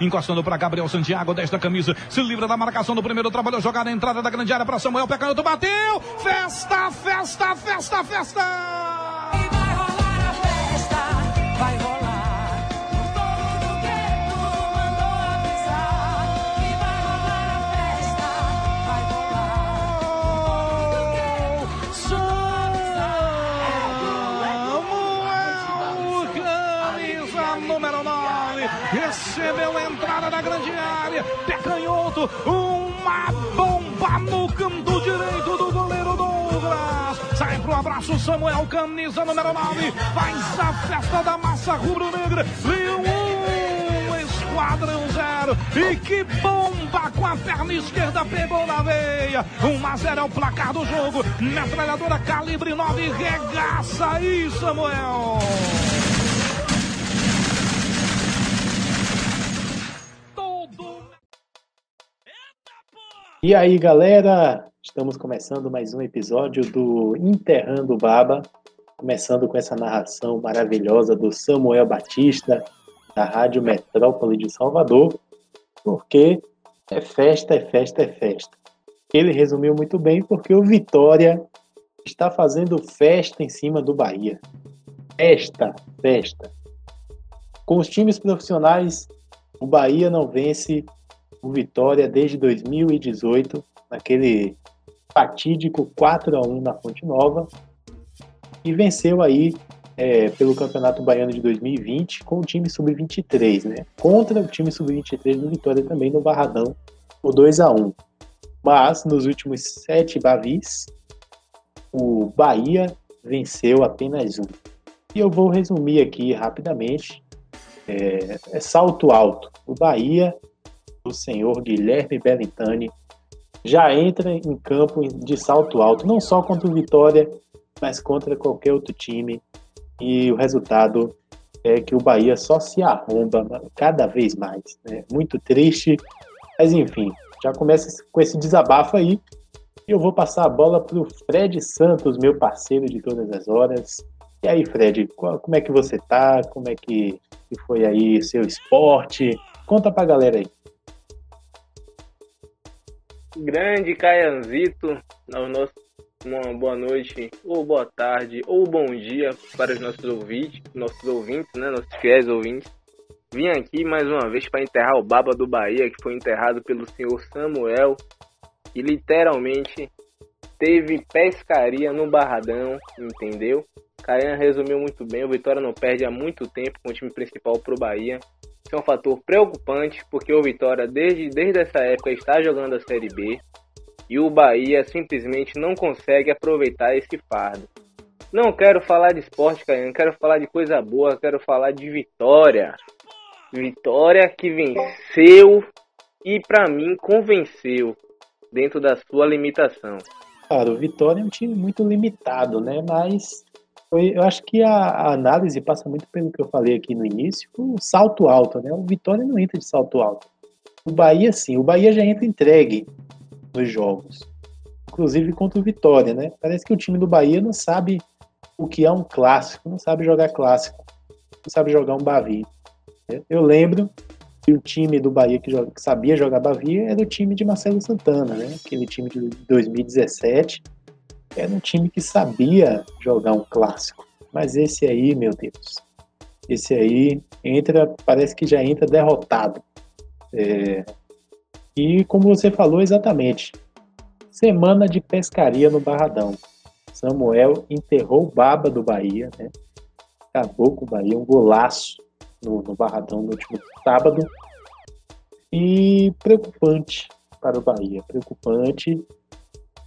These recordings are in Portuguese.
Encostando para Gabriel Santiago, desta camisa. Se livra da marcação do primeiro. Trabalhou jogada, entrada da grande área para Samuel. Pecanhoto bateu. Festa, festa, festa, festa. Recebeu a entrada da grande área, pé canhoto, uma bomba no canto direito do goleiro Douglas. Sai pro abraço Samuel, camisa número 9, faz a festa da massa rubro-negra, Leão 1, Esquadrão 0. E que bomba com a perna esquerda pegou na veia. 1 a 0 é o placar do jogo. Metralhadora calibre 9 regaça aí, Samuel. E aí, galera? Estamos começando mais um episódio do Enterrando Baba, começando com essa narração maravilhosa do Samuel Batista, da Rádio Metrópole de Salvador, porque é festa, é festa, é festa. Ele resumiu muito bem porque o Vitória está fazendo festa em cima do Bahia. Festa, festa. Com os times profissionais, o Bahia não vence o Vitória desde 2018, naquele fatídico 4 a 1 na Fonte Nova, e venceu aí é, pelo Campeonato Baiano de 2020 com o time sub-23, né? Contra o time sub-23 do Vitória também no Barradão, por 2 a 1 Mas nos últimos sete Bavis, o Bahia venceu apenas um. E eu vou resumir aqui rapidamente. É, é salto alto. O Bahia do senhor Guilherme Bellintani já entra em campo de salto alto, não só contra o Vitória, mas contra qualquer outro time. E o resultado é que o Bahia só se arromba cada vez mais. Né? Muito triste, mas enfim, já começa com esse desabafo aí. E eu vou passar a bola para o Fred Santos, meu parceiro de todas as horas. E aí, Fred, como é que você tá? Como é que foi aí seu esporte? Conta pra galera aí. Grande Caianzito, uma boa noite, ou boa tarde, ou bom dia para os nossos ouvintes, nossos ouvintes, né, nossos fiéis ouvintes. Vim aqui mais uma vez para enterrar o Baba do Bahia, que foi enterrado pelo senhor Samuel, e literalmente teve pescaria no Barradão, entendeu? Caian resumiu muito bem, o Vitória não perde há muito tempo com o time principal pro Bahia. É um fator preocupante, porque o Vitória, desde, desde essa época, está jogando a Série B e o Bahia simplesmente não consegue aproveitar esse fardo. Não quero falar de esporte, Caiano, quero falar de coisa boa, quero falar de vitória. Vitória que venceu e, para mim, convenceu dentro da sua limitação. Cara, o Vitória é um time muito limitado, né? Mas eu acho que a, análise passa muito pelo que eu falei aqui no início, o salto alto, né? O Vitória não entra de salto alto. O Bahia sim, o Bahia já entra entregue nos jogos. Inclusive contra o Vitória, né? Parece que o time do Bahia não sabe o que é um clássico, não sabe jogar clássico, não sabe jogar um Bavi. Eu lembro que o time do Bahia que, joga, que sabia jogar Bavi era o time de Marcelo Santana, né? Aquele time de 2017 era um time que sabia jogar um clássico. Mas esse aí, meu Deus, esse aí entra, parece que já entra derrotado. É, e como você falou exatamente, semana de pescaria no Barradão. Samuel enterrou o baba do Bahia, né? Acabou com o Bahia, um golaço no, no Barradão no último sábado. E preocupante para o Bahia, preocupante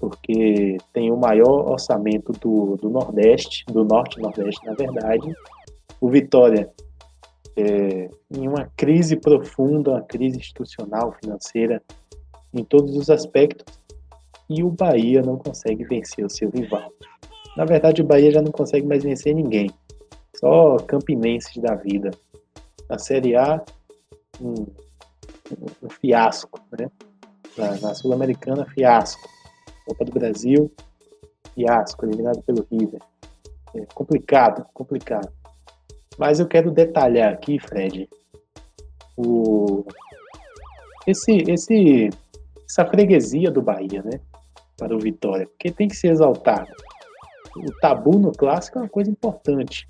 porque tem o maior orçamento do, do Nordeste, do Norte Nordeste, na verdade. O Vitória, é, em uma crise profunda, uma crise institucional, financeira, em todos os aspectos, e o Bahia não consegue vencer o seu rival. Na verdade, o Bahia já não consegue mais vencer ninguém, só campinenses da vida. Na Série A, um, um fiasco, né? Na, na Sul-Americana, fiasco Copa do Brasil, fiasco, eliminado pelo River. É complicado, complicado. Mas eu quero detalhar aqui, Fred, o, esse, esse, essa freguesia do Bahia, né? Para o Vitória, porque tem que ser exaltado. O tabu no clássico é uma coisa importante.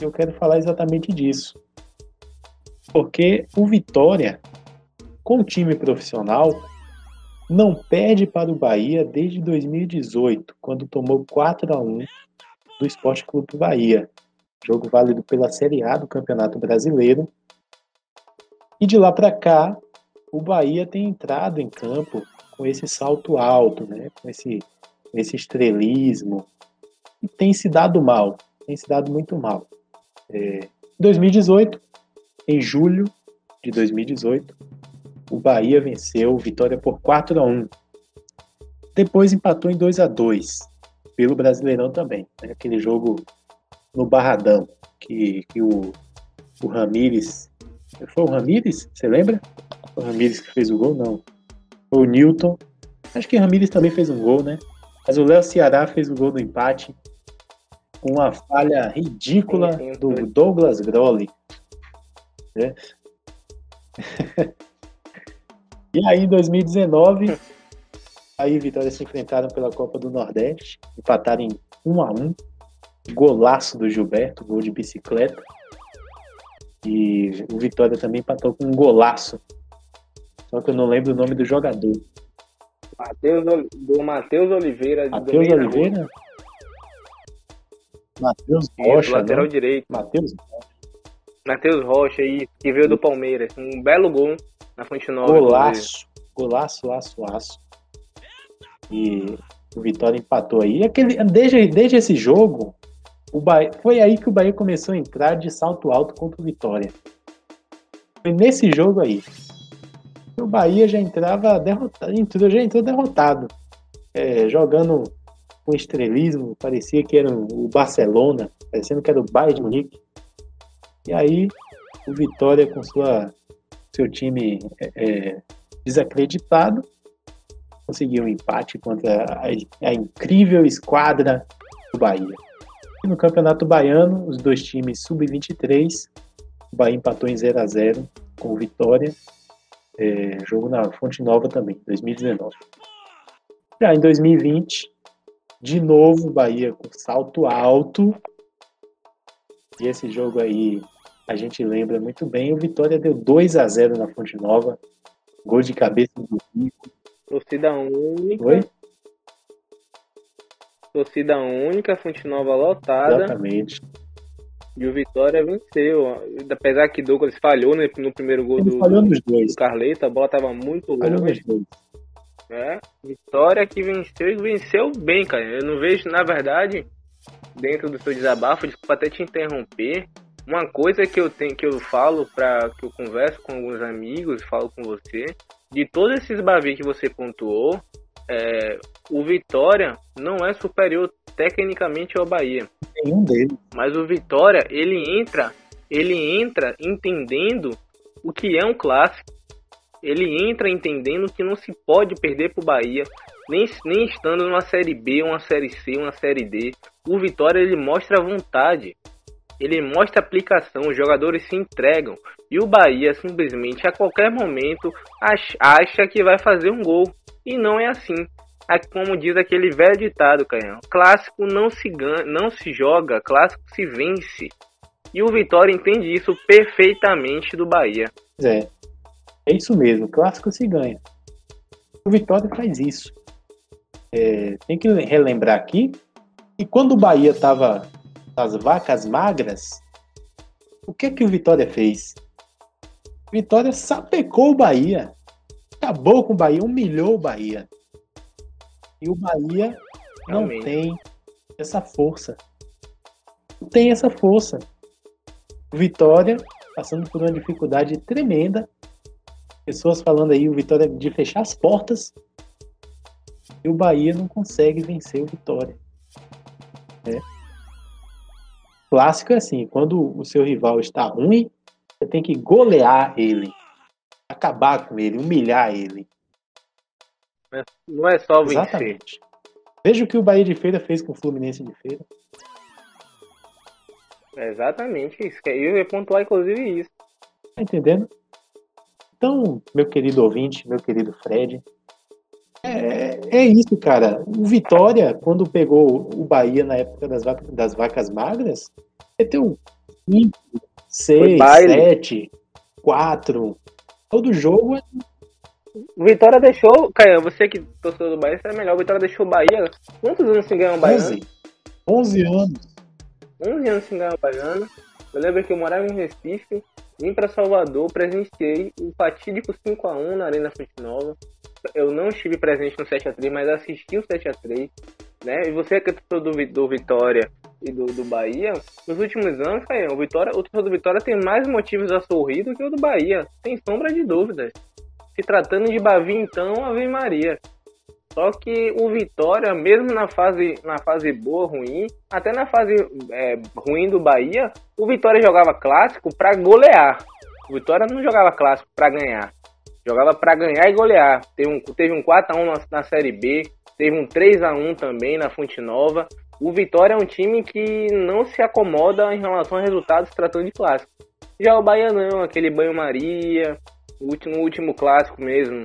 Eu quero falar exatamente disso. Porque o Vitória, com o time profissional, não perde para o Bahia desde 2018, quando tomou 4 a 1 do Esporte Clube Bahia. Jogo válido pela Série A do Campeonato Brasileiro. E de lá para cá, o Bahia tem entrado em campo com esse salto alto, né? com esse, esse estrelismo, e tem se dado mal, tem se dado muito mal. É, 2018, em julho de 2018, o Bahia venceu Vitória por 4 a 1. Depois empatou em 2 a 2 pelo Brasileirão também. Né? Aquele jogo no Barradão que, que o, o Ramires. Foi o Ramires? Você lembra? O Ramires que fez o gol? Não. Foi o Newton. Acho que o Ramires também fez um gol, né? Mas o Léo Ceará fez o gol do empate com uma falha ridícula do Douglas Grolli. Né? e aí, em 2019, aí Vitória se enfrentaram pela Copa do Nordeste, empataram em 1 a 1 Golaço do Gilberto, gol de bicicleta. E o Vitória também empatou com um golaço. Só que eu não lembro o nome do jogador. Mateus, do Matheus Oliveira. Matheus Oliveira? Matheus Rocha. lateral não? direito. Matheus Matheus Rocha aí, que veio do Palmeiras. Um belo gol na Fonte Nova. Golaço. Golaço, aço, aço. E o Vitória empatou aí. Aquele, desde, desde esse jogo, o Bahia, foi aí que o Bahia começou a entrar de salto alto contra o Vitória. Foi nesse jogo aí. O Bahia já entrava derrotado, entrou, já entrou derrotado. É, jogando com estrelismo, parecia que era o Barcelona, parecendo que era o Bayern de Munique. E aí, o Vitória com sua, seu time é, é, desacreditado, conseguiu um empate contra a, a incrível esquadra do Bahia. E no Campeonato Baiano, os dois times sub-23, o Bahia empatou em 0 a 0 com Vitória, é, jogo na Fonte Nova também, 2019. Já em 2020, de novo, o Bahia com salto alto. E esse jogo aí, a gente lembra muito bem. O Vitória deu 2 a 0 na Fonte Nova. Gol de cabeça do Rico. Torcida única. Oi? Torcida única, Fonte Nova lotada. Exatamente. E o Vitória venceu. Apesar que Douglas falhou né, no primeiro gol Ele do, falhou nos dois. do Carleta, a bola tava muito longe. É, Vitória que venceu e venceu bem, cara. Eu não vejo, na verdade, dentro do seu desabafo, desculpa até te interromper. Uma coisa que eu tenho, que eu falo para que eu converso com alguns amigos, falo com você, de todos esses bavi que você pontuou, é, o Vitória não é superior tecnicamente ao Bahia. Nenhum deles. Mas o Vitória, ele entra, ele entra entendendo o que é um clássico ele entra entendendo que não se pode perder para o Bahia, nem, nem estando numa Série B, uma Série C, uma Série D. O Vitória ele mostra vontade, ele mostra aplicação, os jogadores se entregam. E o Bahia simplesmente a qualquer momento acha que vai fazer um gol. E não é assim. Como diz aquele velho ditado, Canhão. Clássico não se, ganha, não se joga, clássico se vence. E o Vitória entende isso perfeitamente do Bahia. É. É isso mesmo, clássico se ganha. O Vitória faz isso. É, tem que relembrar aqui que quando o Bahia estava nas vacas magras, o que que o Vitória fez? Vitória sapecou o Bahia, acabou com o Bahia, humilhou o Bahia. E o Bahia não Realmente. tem essa força. Não tem essa força. O Vitória passando por uma dificuldade tremenda pessoas falando aí o Vitória de fechar as portas e o Bahia não consegue vencer o Vitória. né? Clássico é assim, quando o seu rival está ruim, você tem que golear ele, acabar com ele, humilhar ele. Não é só vencer. Exatamente. Veja o que o Bahia de Feira fez com o Fluminense de Feira. É exatamente isso. Eu ia pontuar inclusive isso. Tá entendendo? Então, meu querido ouvinte, meu querido Fred, é, é isso, cara. O Vitória, quando pegou o Bahia na época das, vacas, das vacas magras, meteu 5, 6, 7, 4. Todo jogo é o Vitória deixou. Caio, você que torceu do Bahia, é melhor. O Vitória deixou o Bahia. Quantos anos sem ganhar um Baiano? 11. 11 anos. 11 anos sem ganhar um Baiano. Eu lembro que eu morava em Recife, vim para Salvador, presenciei o fatídico 5x1 na Arena Fonte Nova. Eu não estive presente no 7x3, mas assisti o 7x3. Né? E você que é torcedor do, do Vitória e do, do Bahia, nos últimos anos, Caio, o, Vitória, o torcedor do Vitória tem mais motivos a sorrir do que o do Bahia. Sem sombra de dúvidas. Se tratando de Bavi, então, Ave Maria. Só que o Vitória, mesmo na fase, na fase boa, ruim, até na fase é, ruim do Bahia, o Vitória jogava clássico para golear. O Vitória não jogava clássico para ganhar. Jogava para ganhar e golear. Teve um, teve um 4x1 na, na Série B, teve um 3x1 também na Fonte Nova. O Vitória é um time que não se acomoda em relação a resultados tratando de clássico. Já o Bahia não, aquele banho-maria, o último, último clássico mesmo.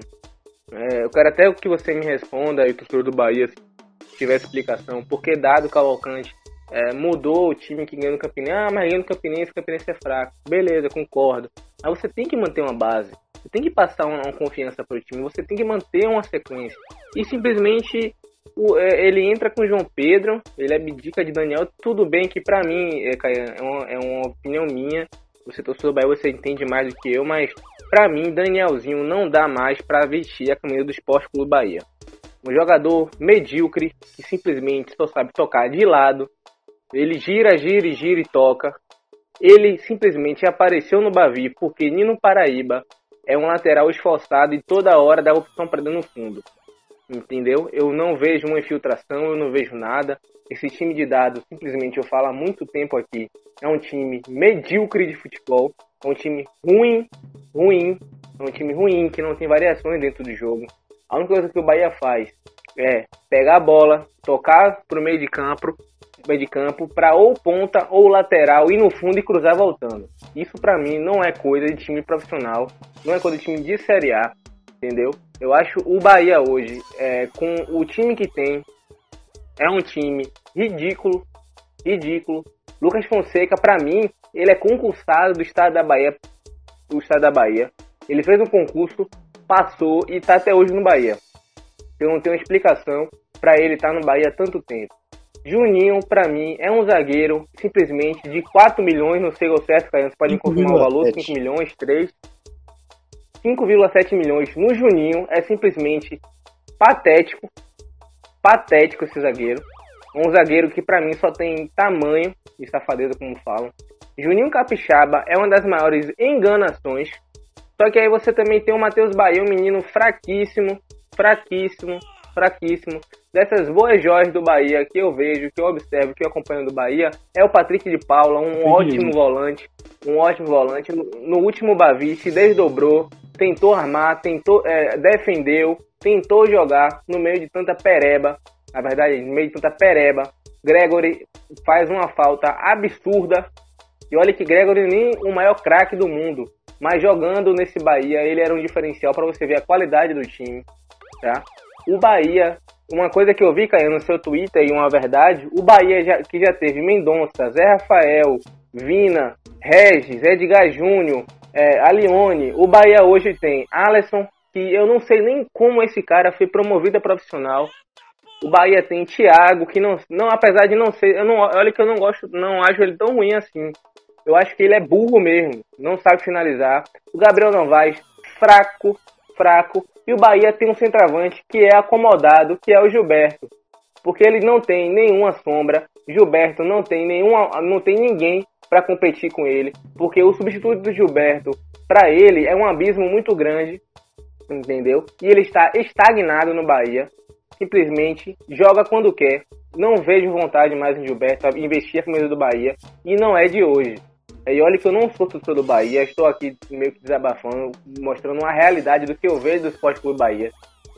É, eu quero até que você me responda aí, torcedor do Bahia, se tiver explicação. Por que dado Cavalcante é, mudou o time que ganhou no Campinense? Ah, mas ganhou no Campinense, o Campinense é fraco. Beleza, concordo. Mas você tem que manter uma base. Você tem que passar uma, uma confiança para o time. Você tem que manter uma sequência. E simplesmente o, é, ele entra com o João Pedro, ele abdica de Daniel. Tudo bem que para mim, é, é, uma, é uma opinião minha. Você torcedor do Bahia, você entende mais do que eu, mas para mim, Danielzinho não dá mais para vestir a camisa do Esporte Clube Bahia. Um jogador medíocre que simplesmente só sabe tocar de lado. Ele gira, gira gira e toca. Ele simplesmente apareceu no Bavi porque Nino Paraíba é um lateral esforçado e toda hora dá opção para dentro no fundo. Entendeu? Eu não vejo uma infiltração, eu não vejo nada. Esse time de dados, simplesmente eu falo há muito tempo aqui, é um time medíocre de futebol, é um time ruim, ruim, é um time ruim que não tem variações dentro do jogo. A única coisa que o Bahia faz é pegar a bola, tocar pro meio de campo, meio de campo para ou ponta ou lateral ir no fundo e cruzar voltando. Isso para mim não é coisa de time profissional, não é coisa de time de Série A, entendeu? Eu acho o Bahia hoje, é, com o time que tem, é um time ridículo, ridículo. Lucas Fonseca, para mim, ele é concursado do estado da Bahia, do estado da Bahia. Ele fez um concurso, passou e está até hoje no Bahia. Eu não tenho explicação para ele estar tá no Bahia há tanto tempo. Juninho, para mim, é um zagueiro simplesmente de 4 milhões, não sei o certo, cara, você pode confirmar o valor, 5 milhões, 3. 5,7 milhões no Juninho é simplesmente patético patético esse zagueiro. Um zagueiro que para mim só tem tamanho e safadeza, como falam. Juninho Capixaba é uma das maiores enganações. Só que aí você também tem o Matheus Bahia, um menino fraquíssimo, fraquíssimo, fraquíssimo. Dessas boas joias do Bahia que eu vejo, que eu observo, que eu acompanho do Bahia, é o Patrick de Paula, um Sim. ótimo volante. Um ótimo volante. No último Bavi se desdobrou, tentou armar, tentou, é, defendeu, tentou jogar no meio de tanta pereba, na verdade, no meio de tanta pereba. Gregory faz uma falta absurda. E olha que Gregory nem o maior craque do mundo, mas jogando nesse Bahia, ele era um diferencial para você ver a qualidade do time, tá? O Bahia, uma coisa que eu vi caindo no seu Twitter e uma verdade, o Bahia já, que já teve Mendonça, Zé Rafael, Vina, Regis, Edgar Júnior, é, Alione, o Bahia hoje tem Alisson, que eu não sei nem como esse cara foi promovido a profissional. O Bahia tem Thiago, que não, não apesar de não ser, eu não, olha que eu não gosto, não acho ele tão ruim assim. Eu acho que ele é burro mesmo, não sabe finalizar. O Gabriel Novaes, fraco, fraco. E o Bahia tem um centroavante que é acomodado, que é o Gilberto. Porque ele não tem nenhuma sombra. Gilberto não tem nenhuma, não tem ninguém para competir com ele, porque o substituto do Gilberto para ele é um abismo muito grande entendeu? E ele está estagnado no Bahia, simplesmente joga quando quer. Não vejo vontade mais em Gilberto investir a camisa do Bahia e não é de hoje. E olha que eu não sou torcedor do Bahia, estou aqui meio que desabafando, mostrando uma realidade do que eu vejo do Esporte Clube Bahia.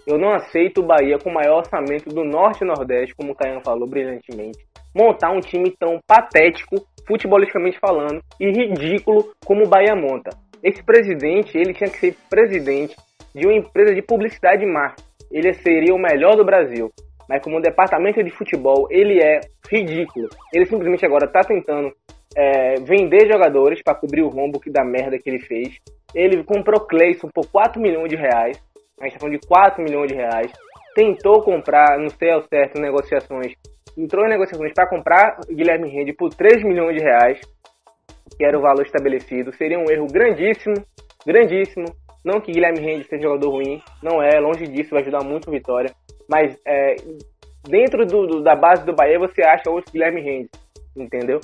Eu não aceito o Bahia com o maior orçamento do Norte e Nordeste, como o Caian falou brilhantemente, montar um time tão patético, futebolisticamente falando, e ridículo como o Bahia monta. Esse presidente, ele tinha que ser presidente de uma empresa de publicidade marketing. Ele seria o melhor do Brasil. Mas como departamento de futebol, ele é ridículo. Ele simplesmente agora está tentando é, vender jogadores para cobrir o rombo que da merda que ele fez. Ele comprou Cleison por 4 milhões de reais. A gente tá falando de 4 milhões de reais. Tentou comprar, não sei ao certo, negociações. Entrou em negociações para comprar Guilherme Rende por 3 milhões de reais, que era o valor estabelecido. Seria um erro grandíssimo, grandíssimo. Não que Guilherme Rende seja jogador ruim, não é, longe disso, vai ajudar muito a Vitória. Mas é, dentro do, do, da base do Bahia você acha outro Guilherme Rende, entendeu?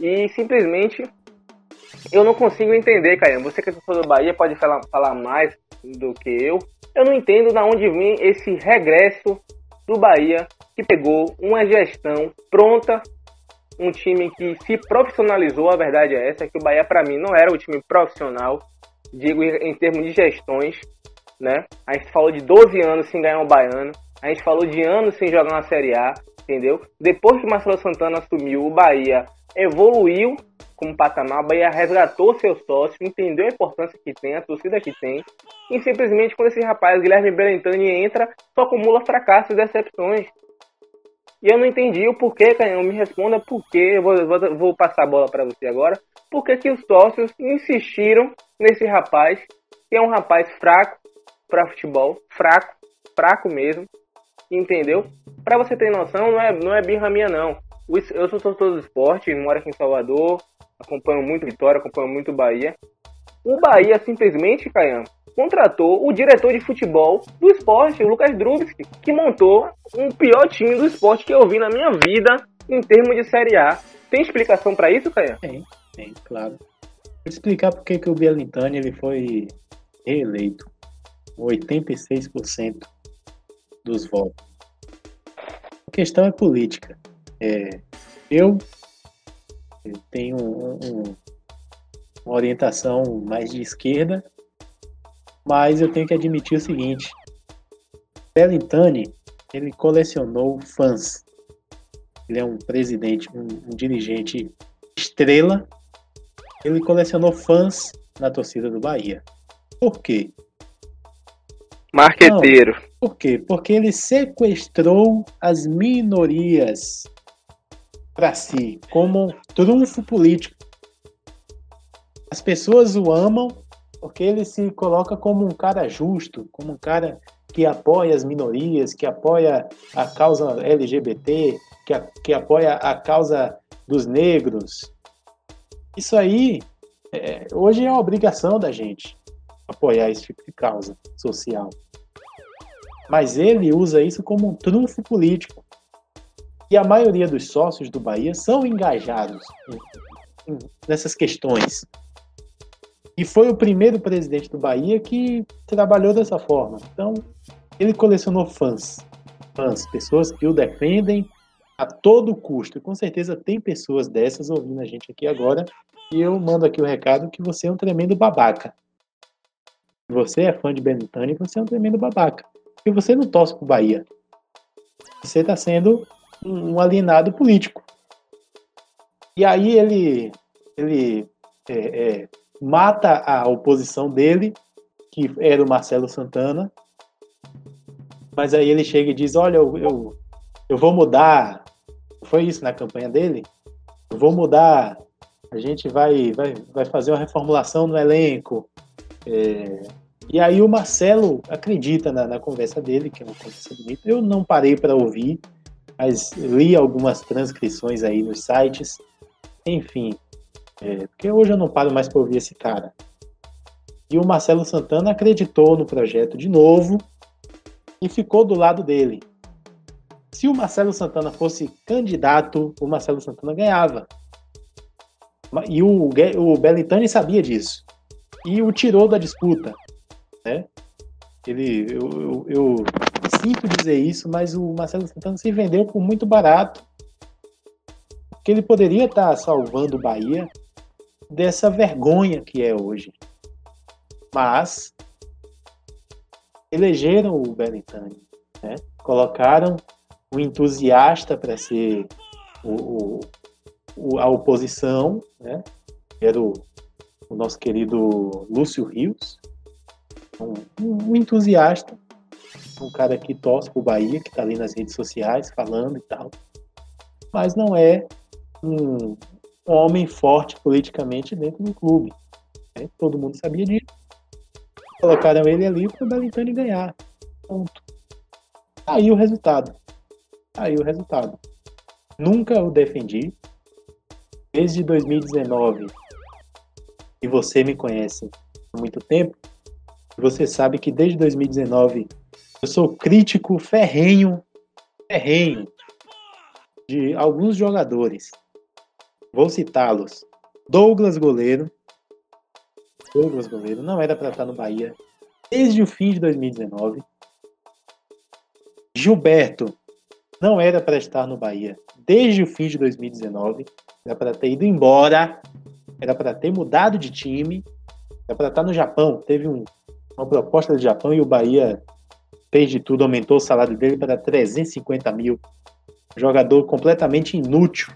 E simplesmente eu não consigo entender, Caio. Você que é torcedor do Bahia pode falar, falar mais do que eu, eu não entendo de onde vem esse regresso do Bahia, que pegou uma gestão pronta, um time que se profissionalizou, a verdade é essa, que o Bahia para mim não era o time profissional, digo em termos de gestões, né? A gente falou de 12 anos sem ganhar um baiano, a gente falou de anos sem jogar uma Série A, entendeu? Depois que o Marcelo Santana assumiu, o Bahia evoluiu como patamar, o Bahia resgatou seu sócio, entendeu a importância que tem, a torcida que tem, e simplesmente quando esse rapaz, Guilherme Belentani, entra, só acumula fracassos e decepções. E eu não entendi o porquê, Canhão, me responda por quê, eu vou, vou, vou passar a bola para você agora, por que que os sócios insistiram nesse rapaz, que é um rapaz fraco para futebol, fraco, fraco mesmo, entendeu? Para você ter noção, não é, não é birra minha não. Eu sou torcedor do esporte, moro aqui em Salvador, acompanho muito Vitória, acompanho muito Bahia. O Bahia simplesmente, Caian, contratou o diretor de futebol do esporte, o Lucas Drubski, que montou um pior time do esporte que eu vi na minha vida em termos de Série A. Tem explicação para isso, Caian? Tem, tem, claro. Vou explicar por que o Bielintani ele foi reeleito. 86% dos votos. A questão é política. É, eu tenho um, um, uma orientação mais de esquerda, mas eu tenho que admitir o seguinte: Bellintani ele colecionou fãs. Ele é um presidente, um, um dirigente estrela. Ele colecionou fãs na torcida do Bahia. Por quê? Marqueteiro. Não, por quê? Porque ele sequestrou as minorias para si como um trunfo político. As pessoas o amam porque ele se coloca como um cara justo, como um cara que apoia as minorias, que apoia a causa LGBT, que, a, que apoia a causa dos negros. Isso aí, é, hoje é uma obrigação da gente apoiar esse tipo de causa social. Mas ele usa isso como um trunfo político. E a maioria dos sócios do Bahia são engajados nessas questões. E foi o primeiro presidente do Bahia que trabalhou dessa forma. Então, ele colecionou fãs. Fãs, pessoas que o defendem a todo custo. E com certeza tem pessoas dessas ouvindo a gente aqui agora. E eu mando aqui o recado que você é um tremendo babaca. Se você é fã de Benitani, você é um tremendo babaca. Porque você não torce pro Bahia. Você está sendo um alienado político. E aí ele, ele é, é, mata a oposição dele, que era o Marcelo Santana, mas aí ele chega e diz: Olha, eu, eu, eu vou mudar. Foi isso na campanha dele? Eu vou mudar. A gente vai, vai, vai fazer uma reformulação no elenco. É, e aí o Marcelo acredita na, na, conversa dele, que é uma conversa bonita. Eu não parei para ouvir, mas li algumas transcrições aí nos sites. Enfim, é, porque hoje eu não paro mais para ouvir esse cara. E o Marcelo Santana acreditou no projeto de novo e ficou do lado dele. Se o Marcelo Santana fosse candidato, o Marcelo Santana ganhava. E o, o sabia disso. E o tirou da disputa. Né? Ele, eu, eu, eu sinto dizer isso, mas o Marcelo Santana se vendeu por muito barato. Porque ele poderia estar salvando o Bahia dessa vergonha que é hoje. Mas elegeram o Belintani, né? colocaram o entusiasta para ser o, o, a oposição, né? era o, o nosso querido Lúcio Rios, um, um entusiasta, um cara que torce pro Bahia, que está ali nas redes sociais falando e tal, mas não é um, homem forte politicamente dentro do clube. Né? Todo mundo sabia disso. Colocaram ele ali para o Belintani ganhar. Ponto. Aí o resultado. Aí o resultado. Nunca o defendi. Desde 2019, e você me conhece há muito tempo, você sabe que desde 2019 eu sou crítico ferrenho, ferrenho de alguns jogadores. Vou citá-los. Douglas Goleiro. Douglas Goleiro não era para estar no Bahia desde o fim de 2019. Gilberto não era para estar no Bahia desde o fim de 2019. Era para ter ido embora. Era para ter mudado de time. Era para estar no Japão. Teve um, uma proposta do Japão e o Bahia fez de tudo, aumentou o salário dele para 350 mil. Jogador completamente inútil.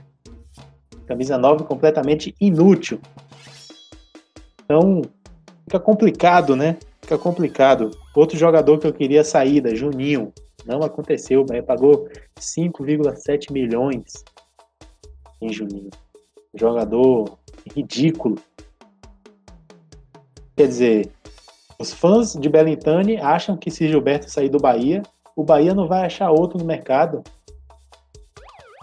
Camisa 9 completamente inútil. Então, fica complicado, né? Fica complicado. Outro jogador que eu queria saída, Juninho. Não aconteceu, mas pagou 5,7 milhões em Juninho. Jogador ridículo. Quer dizer, os fãs de Belintani acham que se Gilberto sair do Bahia, o Bahia não vai achar outro no mercado.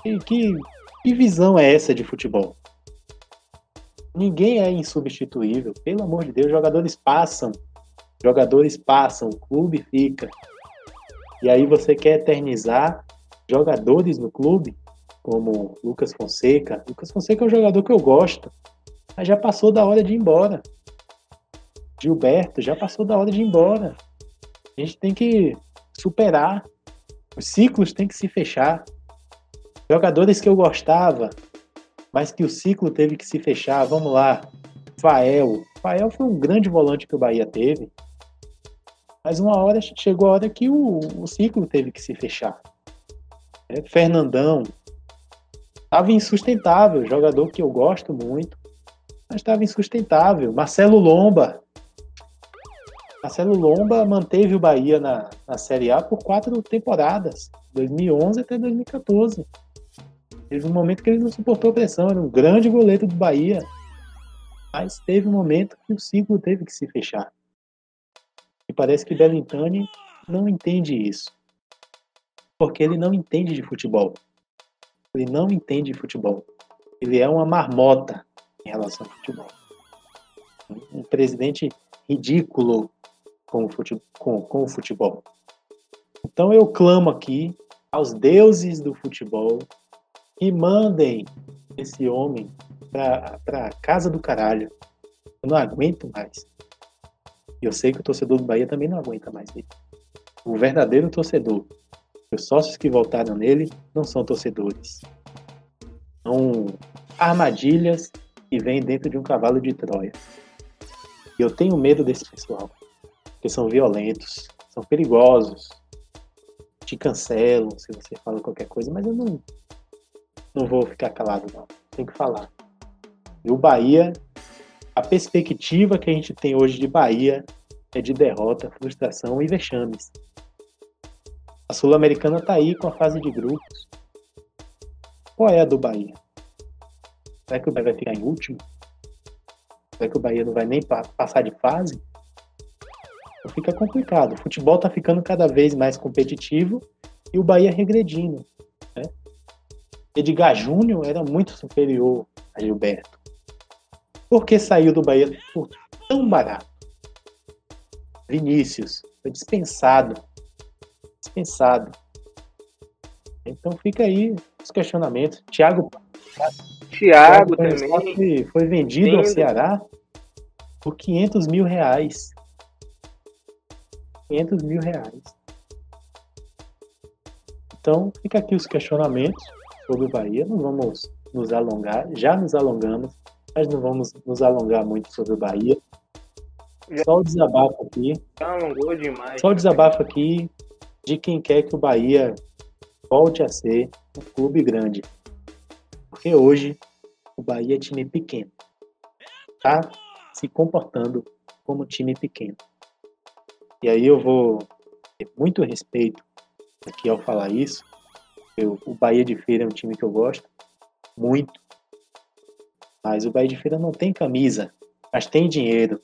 Que, que, que visão é essa de futebol? Ninguém é insubstituível, pelo amor de Deus, jogadores passam. Jogadores passam, o clube fica. E aí você quer eternizar jogadores no clube, como Lucas Fonseca. Lucas Fonseca é um jogador que eu gosto, mas já passou da hora de ir embora. Gilberto, já passou da hora de ir embora. A gente tem que superar. Os ciclos têm que se fechar. Jogadores que eu gostava, mas que o ciclo teve que se fechar. Vamos lá. Fael. Fael foi um grande volante que o Bahia teve. Mas uma hora chegou a hora que o, o ciclo teve que se fechar. É, Fernandão. Estava insustentável. Jogador que eu gosto muito. Mas estava insustentável. Marcelo Lomba. Marcelo Lomba manteve o Bahia na, na Série A por quatro temporadas. 2011 até 2014. Teve um momento que ele não suportou a pressão, era um grande goleiro do Bahia. Mas teve um momento que o ciclo teve que se fechar. E parece que Belintani não entende isso. Porque ele não entende de futebol. Ele não entende de futebol. Ele é uma marmota em relação ao futebol. Um presidente ridículo com o futebol. Com, com o futebol. Então eu clamo aqui aos deuses do futebol que mandem esse homem pra, pra casa do caralho. Eu não aguento mais. E eu sei que o torcedor do Bahia também não aguenta mais ele. O verdadeiro torcedor. Os sócios que voltaram nele não são torcedores. São armadilhas que vêm dentro de um cavalo de Troia. E eu tenho medo desse pessoal. Porque são violentos, são perigosos, te cancelam se você fala qualquer coisa, mas eu não, não vou ficar calado, não. Tem que falar. E o Bahia, a perspectiva que a gente tem hoje de Bahia é de derrota, frustração e vexames. A Sul-Americana está aí com a fase de grupos. Qual é a do Bahia? Será que o Bahia vai ficar em último? Será que o Bahia não vai nem passar de fase? Fica complicado. O futebol está ficando cada vez mais competitivo e o Bahia regredindo. Edgar Júnior era muito superior a Gilberto. Por que saiu do Bahia por tão barato? Vinícius foi dispensado. Dispensado. Então fica aí os questionamentos. Thiago. Thiago, também. Foi, vendido Lindo. ao Ceará por 500 mil reais. 500 mil reais. Então fica aqui os questionamentos sobre o Bahia. Não vamos nos alongar, já nos alongamos, mas não vamos nos alongar muito sobre o Bahia. Só o desabafo aqui. Alongou demais. Só o desabafo aqui de quem quer que o Bahia volte a ser um clube grande. Porque hoje o Bahia é time pequeno. Tá se comportando como time pequeno. E aí eu vou ter muito respeito aqui ao falar isso. Eu, o Bahia de Feira é um time que eu gosto muito. Mas o Bahia de Feira não tem camisa, mas tem dinheiro.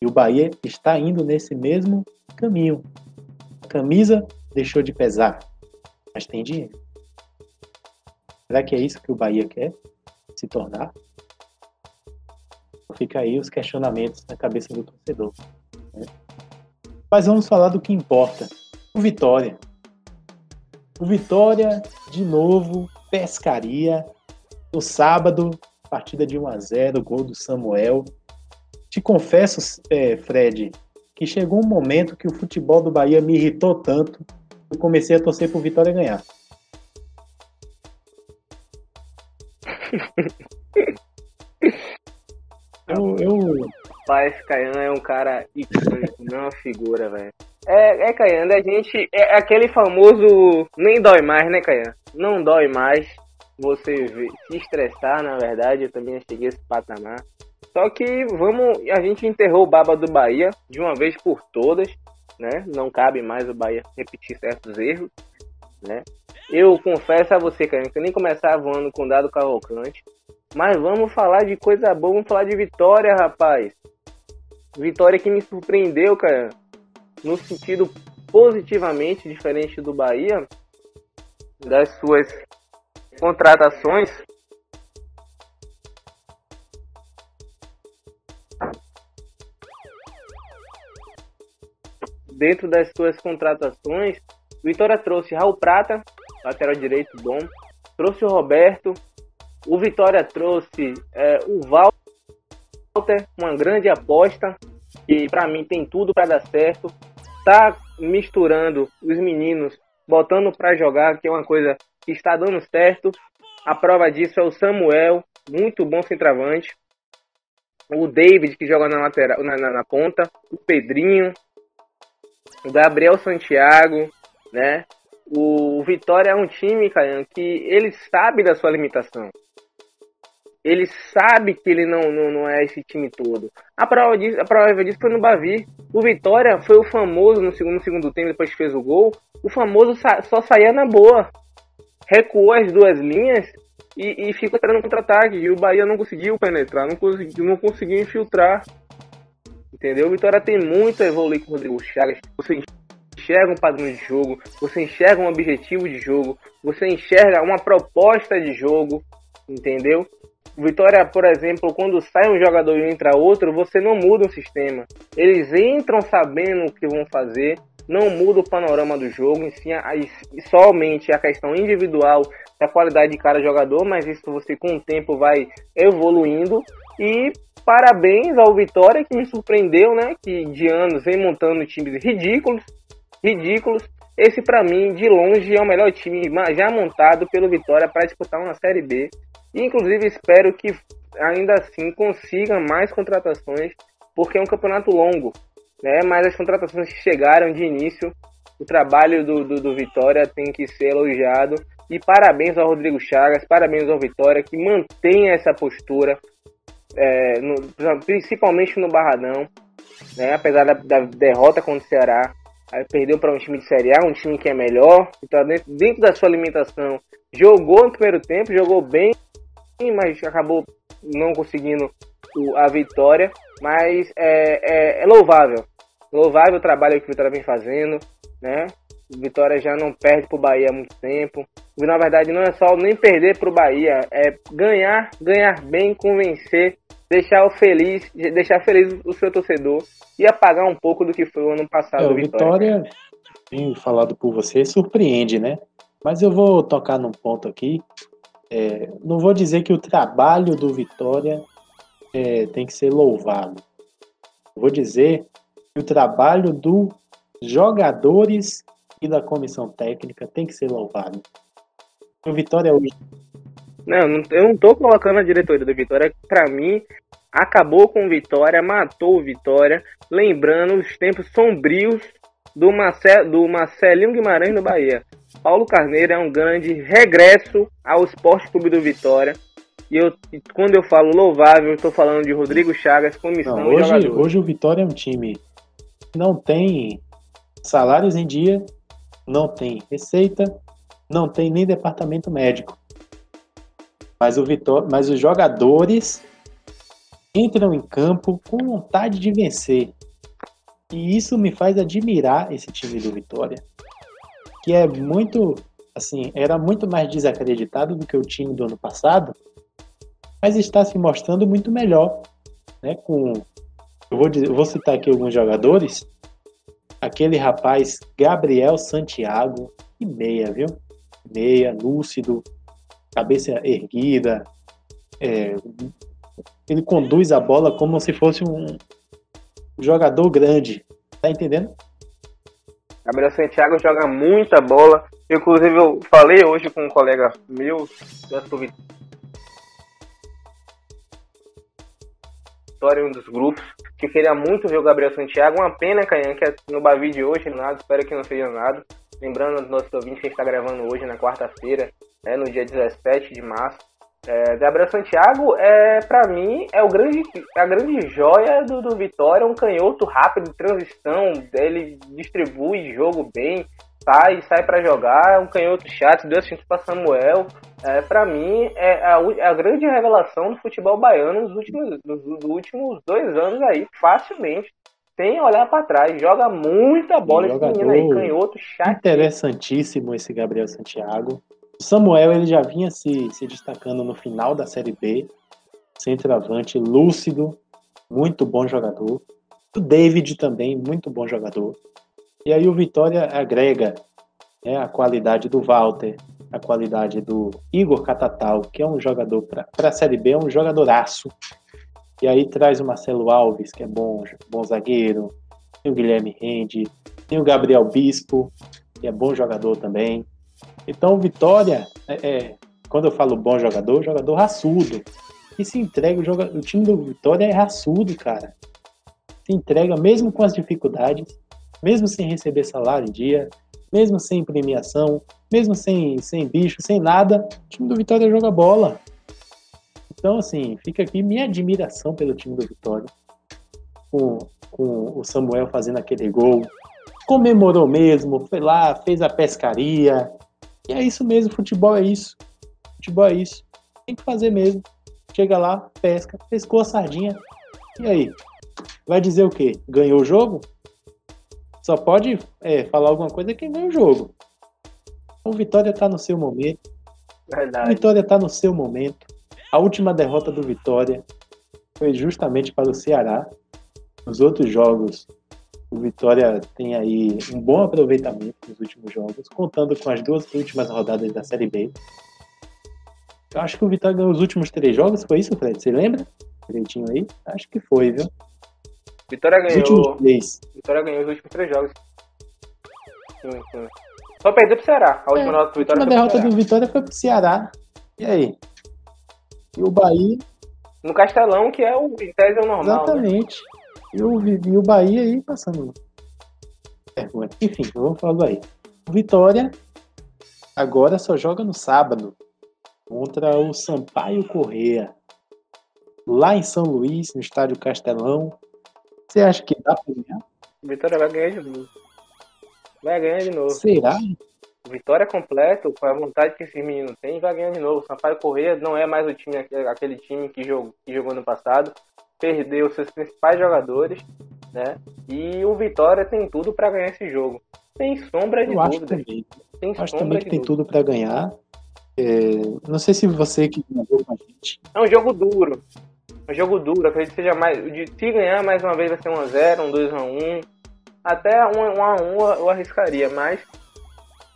E o Bahia está indo nesse mesmo caminho. A camisa deixou de pesar, mas tem dinheiro. Será que é isso que o Bahia quer se tornar? Fica aí os questionamentos na cabeça do torcedor. Mas vamos falar do que importa. O Vitória. O Vitória, de novo, pescaria. No sábado, partida de 1 a 0 gol do Samuel. Te confesso, é, Fred, que chegou um momento que o futebol do Bahia me irritou tanto que eu comecei a torcer pro Vitória ganhar. eu, eu... Esse Caiano é um cara icônico, não é uma figura, velho. É, é Caiano, a gente. É aquele famoso. Nem dói mais, né, Caiano? Não dói mais você se estressar, na verdade. Eu também cheguei a esse patamar. Só que vamos. A gente enterrou o Baba do Bahia de uma vez por todas, né? Não cabe mais o Bahia repetir certos erros, né? Eu confesso a você, cara, que eu nem começava voando com dado Cavalcante. Mas vamos falar de coisa boa, vamos falar de vitória, rapaz. Vitória que me surpreendeu, cara. No sentido positivamente diferente do Bahia, das suas contratações. Dentro das suas contratações, Vitória trouxe Raul Prata, lateral direito bom. Trouxe o Roberto. O Vitória trouxe é, o Walter, uma grande aposta. E para mim tem tudo para dar certo. Tá misturando os meninos, botando para jogar, que é uma coisa que está dando certo. A prova disso é o Samuel, muito bom centroavante. O David, que joga na lateral, na, na, na ponta. O Pedrinho. O Gabriel Santiago, né? O Vitória é um time, que ele sabe da sua limitação. Ele sabe que ele não, não, não é esse time todo. A prova, disso, a prova disso foi no Bavi. O Vitória foi o famoso no segundo, segundo tempo, depois que fez o gol. O famoso sa só saía na boa. Recuou as duas linhas e, e ficou esperando contra-ataque. E o Bahia não conseguiu penetrar, não conseguiu, não conseguiu infiltrar. Entendeu? O Vitória tem muito a evoluir com o Rodrigo Chagas. Você enxerga um padrão de jogo, você enxerga um objetivo de jogo, você enxerga uma proposta de jogo, entendeu? Vitória, por exemplo, quando sai um jogador e entra outro, você não muda o sistema. Eles entram sabendo o que vão fazer, não muda o panorama do jogo, em si, somente a questão individual da qualidade de cada jogador, mas isso você com o tempo vai evoluindo. E parabéns ao Vitória que me surpreendeu, né? Que de anos vem montando times ridículos, ridículos. Esse, para mim, de longe, é o melhor time já montado pelo Vitória para disputar uma Série B. Inclusive, espero que ainda assim consiga mais contratações, porque é um campeonato longo. Né? Mas as contratações que chegaram de início, o trabalho do, do, do Vitória tem que ser elogiado. E parabéns ao Rodrigo Chagas, parabéns ao Vitória, que mantém essa postura, é, no, principalmente no Barradão, né? apesar da, da derrota contra o Ceará, perdeu para um time de Série A, um time que é melhor, que está dentro, dentro da sua alimentação. Jogou no primeiro tempo, jogou bem, mas acabou não conseguindo a vitória. Mas é, é, é louvável. Louvável o trabalho que o Vitória vem fazendo, né? O Vitória já não perde para o Bahia há muito tempo. E, na verdade, não é só nem perder para o Bahia, é ganhar, ganhar bem, convencer deixar o feliz, deixar feliz o seu torcedor e apagar um pouco do que foi o ano passado. É, o Vitória, bem falado por você, surpreende, né? Mas eu vou tocar num ponto aqui. É, não vou dizer que o trabalho do Vitória é, tem que ser louvado. Vou dizer que o trabalho dos jogadores e da comissão técnica tem que ser louvado. O Vitória hoje não, eu não tô colocando a diretoria do Vitória. Para mim, acabou com o Vitória, matou o Vitória, lembrando os tempos sombrios do, Marcel, do Marcelinho Guimarães no Bahia. Paulo Carneiro é um grande regresso ao Esporte Clube do Vitória. E eu, quando eu falo louvável, eu estou falando de Rodrigo Chagas, comissão não, hoje, hoje o Vitória é um time que não tem salários em dia, não tem receita, não tem nem departamento médico. Mas, o Vitória, mas os jogadores entram em campo com vontade de vencer. E isso me faz admirar esse time do Vitória, que é muito, assim, era muito mais desacreditado do que o time do ano passado, mas está se mostrando muito melhor, né? Com, eu vou, dizer, eu vou citar aqui alguns jogadores. Aquele rapaz Gabriel Santiago, e meia, viu? Meia, lúcido, cabeça erguida. É, ele conduz a bola como se fosse um jogador grande. Tá entendendo? Gabriel Santiago joga muita bola. Inclusive, eu falei hoje com um colega meu, da Vitória, um dos grupos, que queria muito ver o Gabriel Santiago. Uma pena, Caian, que é no Bavi de hoje, nada, espero que não seja nada. Lembrando do nosso ouvinte que está gravando hoje, na quarta-feira, né, no dia 17 de março. É, Gabriel Santiago, é, para mim, é o grande, a grande joia do, do Vitória, um canhoto rápido, transição, ele distribui jogo bem, sai, sai para jogar, é um canhoto chato, deu assistência para Samuel. É, para mim, é a, é a, grande revelação do futebol baiano nos últimos, nos, nos últimos dois anos aí, facilmente. Sem olhar para trás, joga muita bola esse menino aí, canhoto chato. Interessantíssimo esse Gabriel Santiago. Samuel ele já vinha se, se destacando no final da Série B, centroavante lúcido, muito bom jogador. O David também, muito bom jogador. E aí o Vitória agrega né, a qualidade do Walter, a qualidade do Igor Catatal, que é um jogador para a Série B, é um jogadoraço. E aí traz o Marcelo Alves, que é bom, bom zagueiro, tem o Guilherme Rende, tem o Gabriel Bispo, que é bom jogador também. Então Vitória, é, é, quando eu falo bom jogador, jogador raçudo. E se entrega, o, joga, o time do Vitória é raçudo, cara. Se entrega mesmo com as dificuldades, mesmo sem receber salário em dia, mesmo sem premiação, mesmo sem, sem bicho, sem nada, o time do Vitória joga bola. Então, assim, fica aqui minha admiração pelo time do Vitória. Com, com o Samuel fazendo aquele gol. Comemorou mesmo, foi lá, fez a pescaria. E é isso mesmo, futebol é isso. Futebol é isso. Tem que fazer mesmo. Chega lá, pesca, pescou a sardinha. E aí? Vai dizer o quê? Ganhou o jogo? Só pode é, falar alguma coisa quem ganha o jogo. O Vitória está no seu momento. Verdade. O Vitória está no seu momento. A última derrota do Vitória foi justamente para o Ceará. Nos outros jogos, o Vitória tem aí um bom aproveitamento nos últimos jogos, contando com as duas últimas rodadas da Série B. Eu acho que o Vitória ganhou os últimos três jogos, foi isso, Fred? Você lembra? Direitinho aí? Acho que foi, viu? Vitória ganhou. Vitória ganhou os últimos três jogos. Sim, sim. Só perdeu pro Ceará. A última é, derrota do Vitória. A última derrota do Vitória foi pro Ceará. E aí? E o Bahia. No Castelão, que é o em tese é o normal. Né? Exatamente. Né? E, o, e o Bahia aí passando. Vergonha. Enfim, vamos falar do Bahia. O Vitória agora só joga no sábado contra o Sampaio Correia. Lá em São Luís, no estádio Castelão. Você acha que dá pra ganhar? Vitória vai ganhar de novo. Vai ganhar de novo. Será? Vitória completa, com a vontade que esse menino tem, vai ganhar de novo. Sampaio Correia não é mais o time, aquele time que jogou, que jogou no passado. Perdeu seus principais jogadores, né? E o Vitória tem tudo para ganhar esse jogo. Sem sombra de Eu acho dúvida. Também. Tem acho também que tem tudo para ganhar. É... Não sei se você que jogou com a gente. É um jogo duro um jogo duro, acredito que seja mais. De, se ganhar mais uma vez vai ser 1x0, um 2x1. Até 1x1 eu arriscaria, mas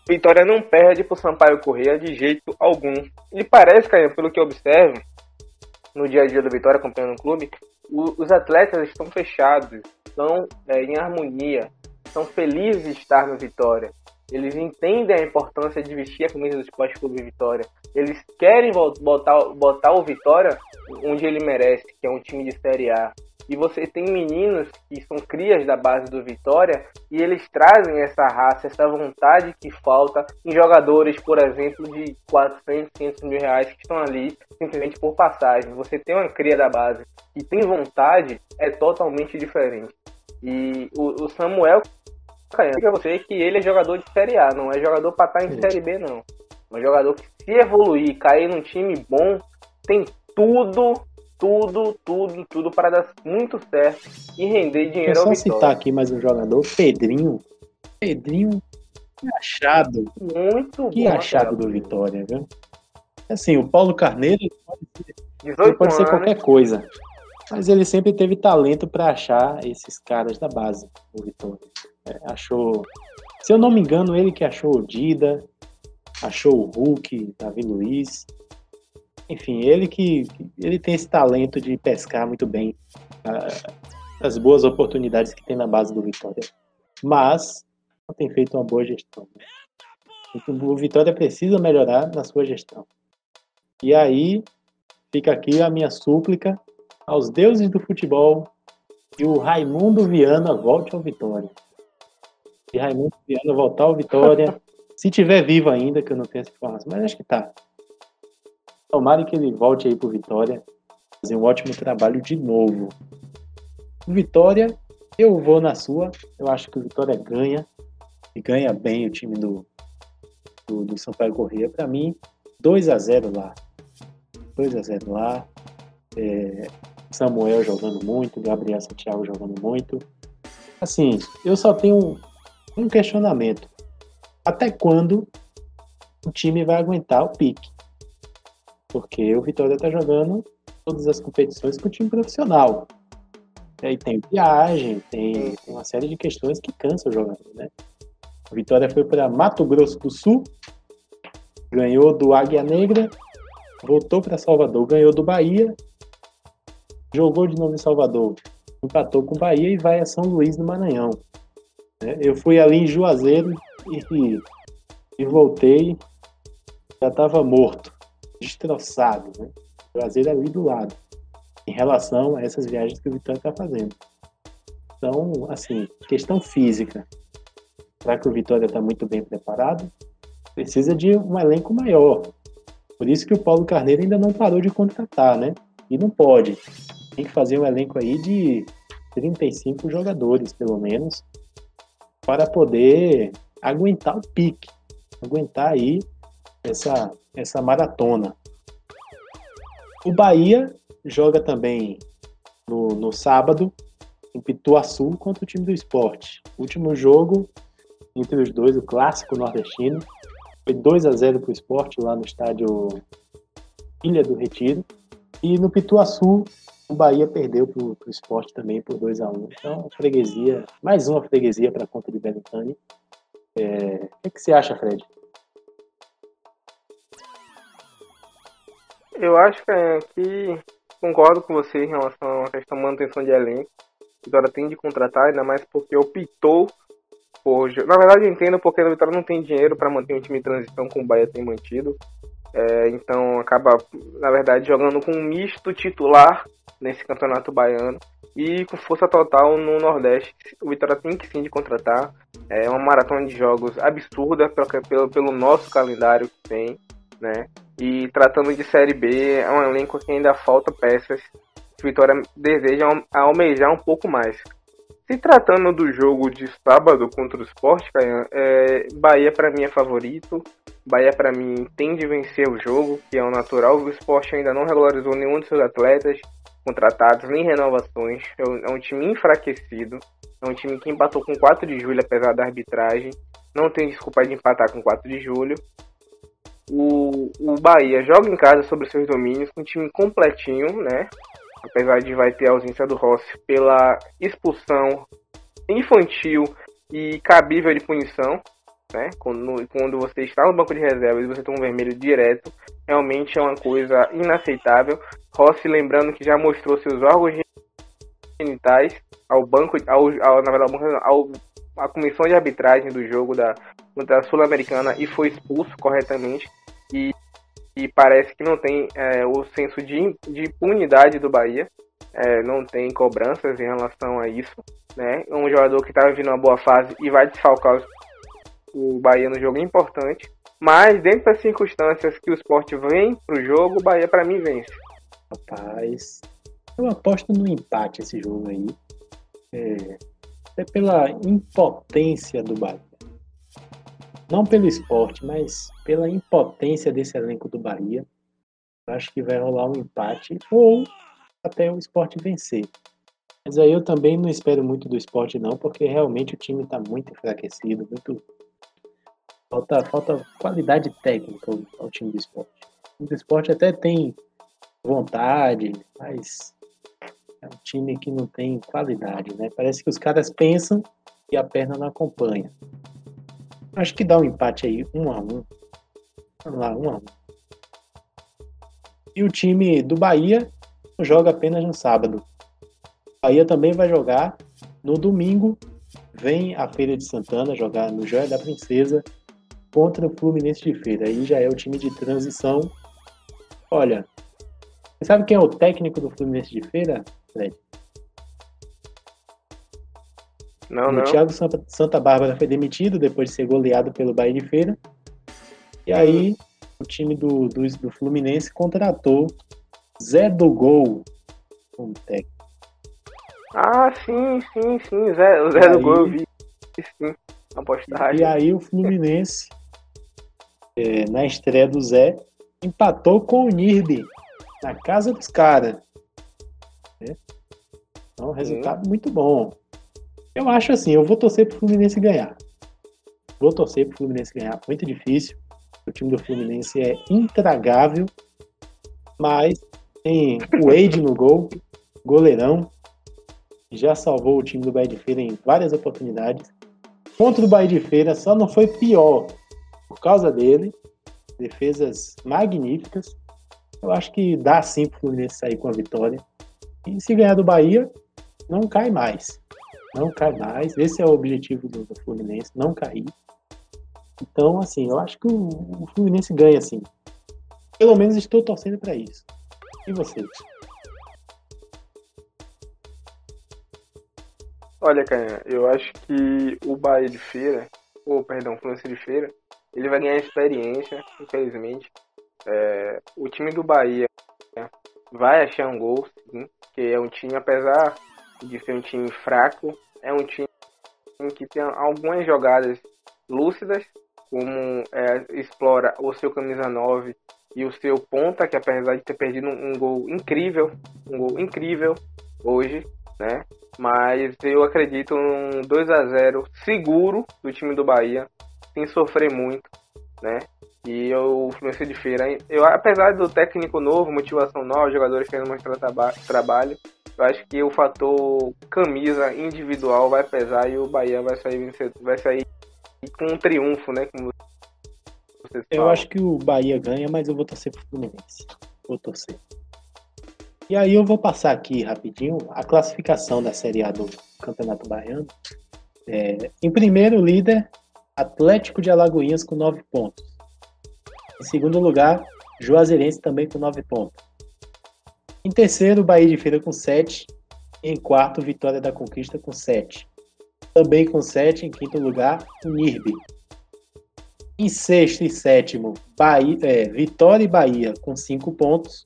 Vitória não perde pro Sampaio Correia de jeito algum. E parece, Caio, pelo que eu observo no dia a dia do Vitória acompanhando o clube, os atletas estão fechados, estão é, em harmonia, estão felizes de estar no Vitória. Eles entendem a importância de vestir a camisa do Esporte Clube Vitória. Eles querem botar, botar o Vitória onde ele merece, que é um time de Série A. e você tem meninos que são crias da base do Vitória e eles trazem essa raça, essa vontade que falta em jogadores, por exemplo, de 400, 500 mil reais que estão ali simplesmente por passagem. Você tem uma cria da base e tem vontade, é totalmente diferente. E o, o Samuel, diga você que ele é jogador de Série A, não é jogador para estar em Série B, não. É um jogador que se evoluir, cair num time bom, tem tudo tudo, tudo, tudo para dar muito certo e render dinheiro só ao Vitória. citar aqui mais um jogador, Pedrinho. Pedrinho, que achado. Muito que bom, achado do Vitória, viu? Assim, o Paulo Carneiro pode ser, 18 pode ser qualquer coisa. Mas ele sempre teve talento para achar esses caras da base, o Vitória. É, achou. Se eu não me engano, ele que achou o Dida, achou o Hulk, Davi Luiz. Enfim, ele que ele tem esse talento de pescar muito bem uh, as boas oportunidades que tem na base do Vitória. Mas não tem feito uma boa gestão. O Vitória precisa melhorar na sua gestão. E aí fica aqui a minha súplica aos deuses do futebol que o Raimundo Viana volte ao Vitória. Se Raimundo Viana voltar ao Vitória, se tiver vivo ainda, que eu não tenho essa informação, mas acho que tá. Tomara que ele volte aí pro Vitória, fazer um ótimo trabalho de novo. Vitória, eu vou na sua. Eu acho que o Vitória ganha e ganha bem o time do, do, do Sampaio Corrêa. Para mim, 2 a 0 lá. 2 a 0 lá. É, Samuel jogando muito, Gabriel Santiago jogando muito. Assim, eu só tenho um questionamento. Até quando o time vai aguentar o pique? Porque o Vitória está jogando todas as competições com o time profissional. E tem viagem, tem, tem uma série de questões que cansam o jogador, né? O Vitória foi para Mato Grosso do Sul, ganhou do Águia Negra, voltou para Salvador, ganhou do Bahia, jogou de novo em Salvador, empatou com o Bahia e vai a São Luís do Maranhão. Né? Eu fui ali em Juazeiro e, e voltei, já estava morto, destroçado. Né? Juazeiro ali do lado, em relação a essas viagens que o Vitória está fazendo. Então, assim, questão física. Será que o Vitória está muito bem preparado? Precisa de um elenco maior. Por isso que o Paulo Carneiro ainda não parou de contratar, né? E não pode. Tem que fazer um elenco aí de 35 jogadores, pelo menos, para poder aguentar o pique, aguentar aí essa, essa maratona. O Bahia joga também no, no sábado em Pituaçu contra o time do esporte. Último jogo entre os dois, o clássico nordestino. Foi 2 a 0 para o esporte lá no estádio Ilha do Retiro. E no Pituaçu, o Bahia perdeu para o esporte também por 2 a 1 um. Então, freguesia, mais uma freguesia para a conta de Belintani. É, o que, que você acha, Fred? Eu acho é, que concordo com você em relação à questão da manutenção de elenco. Agora tem de contratar, ainda mais porque optou por. Na verdade, eu entendo porque o Vitória não tem dinheiro para manter um time de transição como o Bahia tem mantido. É, então acaba, na verdade, jogando com um misto titular nesse campeonato baiano e com força total no Nordeste. O Vitória tem que sim de contratar. É uma maratona de jogos absurda pelo, pelo nosso calendário que tem, né? E tratando de Série B, é um elenco que ainda falta peças. O Vitória deseja almejar um pouco mais. Se tratando do jogo de sábado contra o Sport, Caian, é, Bahia para mim é favorito. Bahia para mim tem de vencer o jogo, que é o natural. O Sport ainda não regularizou nenhum de seus atletas contratados, nem renovações. É um, é time enfraquecido. É um time que empatou com 4 de julho, apesar da arbitragem. Não tem desculpa de empatar com 4 de julho. O, o Bahia joga em casa sobre seus domínios, com um time completinho, né? apesar de vai ter a ausência do Rossi pela expulsão infantil e cabível de punição, né? Quando, quando você está no banco de reservas e você tem um vermelho direto, realmente é uma coisa inaceitável. Rossi, lembrando que já mostrou seus órgãos genitais ao banco, ao, ao, verdade, ao, à comissão de arbitragem do jogo da, da Sul-Americana e foi expulso corretamente. E e parece que não tem é, o senso de, de impunidade do Bahia. é, não tem cobranças em relação a isso, né? É um jogador que está vivendo uma boa fase e vai desfalcar o Bahia no jogo importante. Mas dentro das circunstâncias que o esporte vem pro jogo, o Bahia para mim vence. Rapaz, eu aposto no empate esse jogo aí. É, é pela impotência do Bahia. Não pelo esporte, mas pela impotência desse elenco do Bahia. Acho que vai rolar um empate ou até o esporte vencer. Mas aí eu também não espero muito do esporte, não, porque realmente o time está muito enfraquecido, muito. Falta, falta qualidade técnica ao, time do esporte. O time do esporte até tem vontade, mas é um time que não tem qualidade, né? Parece que os caras pensam e a perna não acompanha. Acho que dá um empate aí, um a um. Vamos lá, um a um. E o time do Bahia joga apenas no sábado. O Bahia também vai jogar no domingo. Vem a Feira de Santana jogar no Joia da Princesa contra o Fluminense de Feira. Aí já é o time de transição. Olha, você sabe quem é o técnico do Fluminense de Feira, Fred? Não, o não. Thiago Santa Bárbara foi demitido depois de ser goleado pelo Bahia de Feira. E aí o time do, do, do Fluminense contratou Zé do Gol como técnico. Ah, sim, sim, sim. Zé, o Zé do Gol eu vi. Sim, a postagem. E aí o Fluminense, é, na estreia do Zé, empatou com o Nirby na casa dos caras. Né? Então, um resultado muito bom. Eu acho assim, eu vou torcer pro Fluminense ganhar. Vou torcer pro Fluminense ganhar. Muito difícil. O time do Fluminense é intragável, mas tem o Wade no gol, goleirão, já salvou o time do Bahia de Feira em várias oportunidades. Contra o Bahia de Feira só não foi pior por causa dele. Defesas magníficas. Eu acho que dá sim pro Fluminense sair com a vitória. E se ganhar do Bahia, não cai mais. Não cai mais. Esse é o objetivo do, do Fluminense, não cair. Então, assim, eu acho que o, o Fluminense ganha, sim. Pelo menos estou torcendo para isso. E vocês? Olha, Canha, eu acho que o Bahia de Feira, ou perdão, o Fluminense de Feira, ele vai ganhar experiência, infelizmente. É, o time do Bahia né, vai achar um gol, sim, que é um time, apesar de ser um time fraco, é um time que tem algumas jogadas lúcidas, como é, explora o seu camisa 9 e o seu ponta, que apesar de ter perdido um, um gol incrível, um gol incrível hoje, né? Mas eu acredito num 2 a 0 seguro do time do Bahia, sem sofrer muito, né? E o Fluminense de Feira, eu, apesar do técnico novo, motivação nova, jogadores querendo mostrar traba trabalho, eu acho que o fator camisa individual vai pesar e o Bahia vai sair, vai sair com um triunfo, né? Como vocês Eu falam. acho que o Bahia ganha, mas eu vou torcer pro Fluminense. Vou torcer. E aí eu vou passar aqui rapidinho a classificação da Série A do Campeonato Baiano. É, em primeiro, líder, Atlético de Alagoinhas com 9 pontos. Em segundo lugar, Juazeirense também com 9 pontos. Em terceiro, Bahia de Feira com 7. Em quarto, Vitória da Conquista com 7. Também com 7, em quinto lugar, Nirbe. Em sexto e sétimo, Bahia, é, Vitória e Bahia com 5 pontos.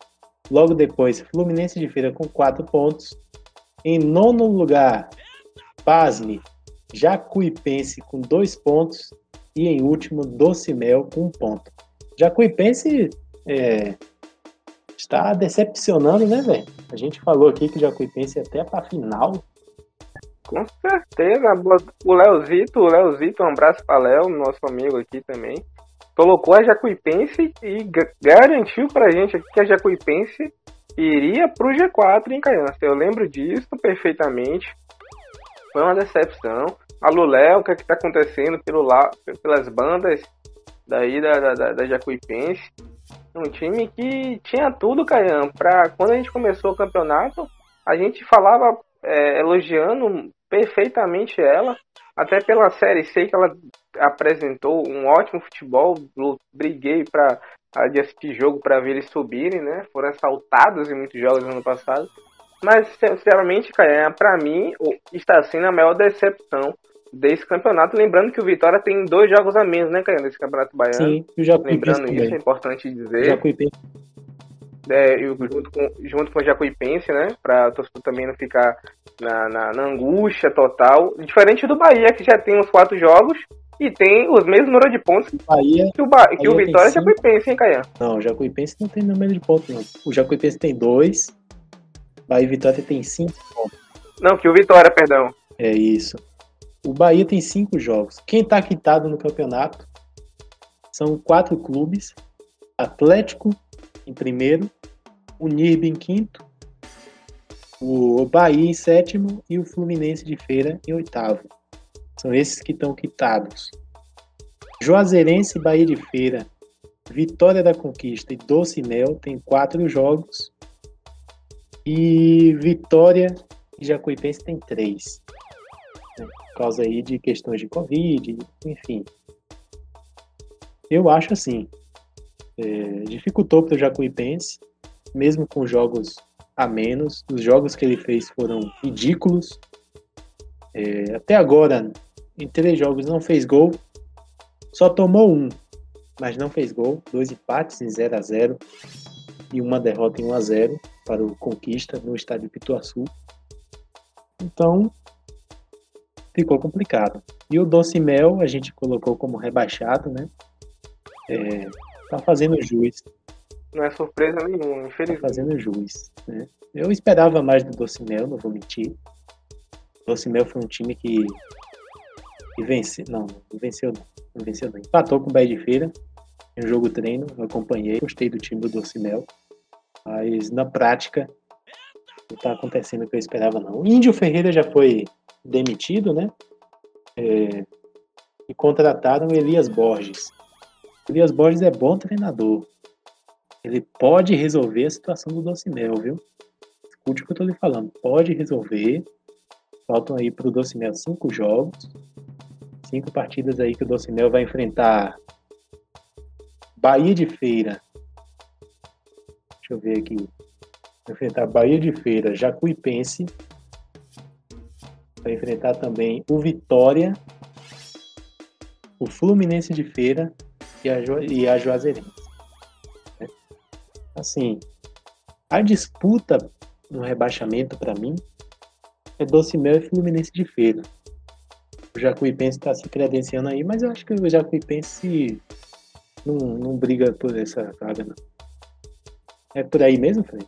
Logo depois, Fluminense de Feira com 4 pontos. Em nono lugar, Pasme, Jacuipense com 2 pontos. E em último, Docimel com 1 um ponto. Jacuipense é, está decepcionando, né, velho? A gente falou aqui que Jacuipense até para final. Com certeza, o Leozito, o Leozito, um abraço para Léo, nosso amigo aqui também. Colocou a Jacuipense e ga- garantiu pra gente aqui que a Jacuipense iria pro G4 em Caiança. Eu lembro disso perfeitamente. Foi uma decepção. Alô, Léo, o que é que tá acontecendo pelo la- pelas bandas daí da, da, da, da Jacuipense? Um time que tinha tudo, Caian, pra quando a gente começou o campeonato, a gente falava é, elogiando perfeitamente ela, até pela série C que ela apresentou um ótimo futebol, briguei para assistir jogo para ver eles subirem, né? Foram assaltados em muitos jogos no ano passado. Mas, sinceramente, Caia, pra mim, está sendo a maior decepção desse campeonato. Lembrando que o Vitória tem dois jogos a menos, né, Caio, nesse campeonato baiano. Sim, o Jacuipense Lembrando também. isso, é importante dizer. Jacuipense. É, eu, junto, com, junto com o Jacuipense, né? Pra torcedor também não ficar na, na, na, angústia total. Diferente do Bahia, que já tem os quatro jogos e tem os mesmos número de pontos Bahia, que o, ba que o Vitória e o Jacuipense, hein, Caio? Não, o Jacuipense não tem número de pontos, não. O Jacuipense tem dois, Bahia e Vitória tem cinco pontos. Não, que o Vitória, perdão. É isso. O Bahia tem cinco jogos. Quem está quitado no campeonato são quatro clubes: Atlético em primeiro, o NIRB em quinto, o Bahia em sétimo e o Fluminense de Feira em oitavo. São esses que estão quitados. Juazeirense, Bahia de Feira, Vitória da Conquista e Doce Mel tem quatro jogos. E Vitória e Jacuipense tem três por causa aí de questões de Covid, enfim. Eu acho assim, é, dificultou para o Jacuipense, mesmo com jogos a menos. Os jogos que ele fez foram ridículos. É, até agora, em três jogos, não fez gol. Só tomou um, mas não fez gol. Dois empates em 0 a 0 e uma derrota em 1 a 0 para o Conquista no estádio Pituaçu. Então, ficou complicado. E o Doce Mel a gente colocou como rebaixado, né? É, tá fazendo juiz. Não é surpresa nenhuma, infelizmente. Tá fazendo juiz, né? Eu esperava mais do Doce Mel, não vou mentir. O Doce Mel foi um time que, que venceu, não, não venceu não, não venceu não. Empatou com o Bahia de Feira em um jogo treino, eu acompanhei, gostei do time do Doce Mel, mas na prática não tá acontecendo o que eu esperava não. O Índio Ferreira já foi demitido, né? É, e contrataram Elias Borges. Elias Borges é bom treinador. Ele pode resolver a situação do Docimel, viu? Escute o que eu tô lhe falando. Pode resolver. Faltam aí pro Docimel cinco jogos. Cinco partidas aí que o Docimel vai enfrentar Bahia de Feira. Deixa eu ver aqui. Vai enfrentar Bahia de Feira, Jacuipense, vai enfrentar também o Vitória, o Fluminense de Feira e a, jo e a Juazeirense. Né? Assim, a disputa no rebaixamento para mim é Docimel e Fluminense de Feira. O Jacuipense está se credenciando aí, mas eu acho que o Jacuipense não, não briga por essa vaga, não. É por aí mesmo, Fred?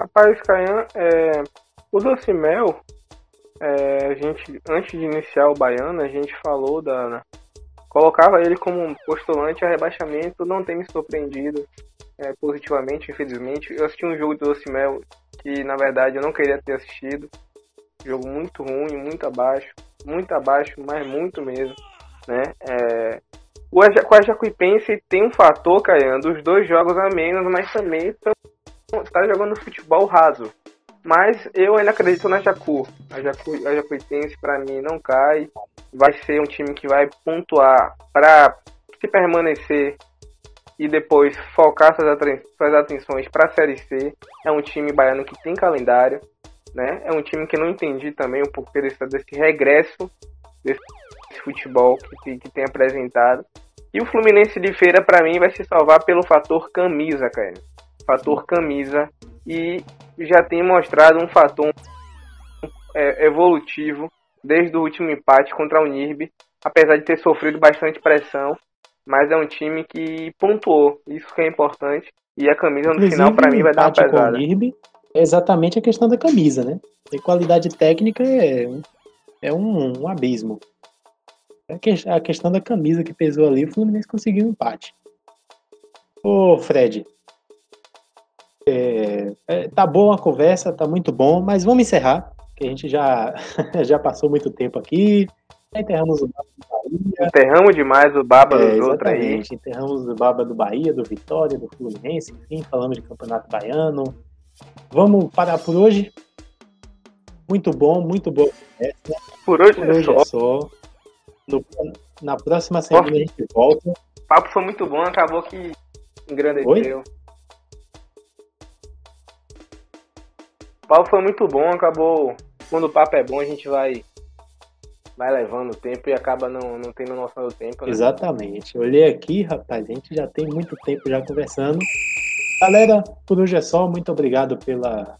Rapaz, Caian, é, o Docimel, é, a gente, antes de iniciar o Baiano, a gente falou da. Né, colocava ele como um postulante a rebaixamento, não tem me surpreendido é, positivamente, infelizmente. Eu assisti um jogo do Docimel que, na verdade, eu não queria ter assistido. Jogo muito ruim, muito abaixo, muito abaixo, mas muito mesmo, né? É, o Jacuipense tem um fator, Caian, dos dois jogos a menos, mas também está jogando futebol raso. Mas eu ainda acredito na Jacu. A, Jacu, a Jacuipense, para mim, não cai. Vai ser um time que vai pontuar para se permanecer e depois focar suas, suas atenções para a Série C. É um time baiano que tem calendário. Né? É um time que não entendi também um porquê desse, desse regresso desse futebol que, que tem apresentado. E o Fluminense de Feira, para mim, vai se salvar pelo fator camisa, cara fator camisa e já tem mostrado um fator é, evolutivo desde o último empate contra o Nirb, apesar de ter sofrido bastante pressão, mas é um time que pontuou, isso que é importante, e a camisa no Inclusive, final para mim vai dar uma pesada. Com o Nirb é exatamente a questão da camisa, né? E qualidade técnica é, é um, um abismo. É a questão da camisa que pesou ali, o Fluminense conseguiu um empate. Ô, Fred, é, é, tá boa a conversa, tá muito bom, mas vamos encerrar, que a gente já, já passou muito tempo aqui. Enterramos o Baba do Bahia. Enterramos demais o Baba é, dos outros aí. Enterramos o Baba do Bahia, do Vitória, do Fluminense, enfim, falamos de Campeonato Baiano. Vamos parar por hoje. Muito bom, muito boa conversa. Por hoje, por hoje é só. No, na próxima semana Nossa. a gente volta. O papo foi muito bom, acabou que engrandeceu. Oi? O papo foi muito bom, acabou. Quando o papo é bom, a gente vai vai levando o tempo e acaba não, não tendo noção do tempo. Né? Exatamente. Olhei aqui, rapaz, a gente já tem muito tempo já conversando. Galera, por hoje é só. Muito obrigado pela,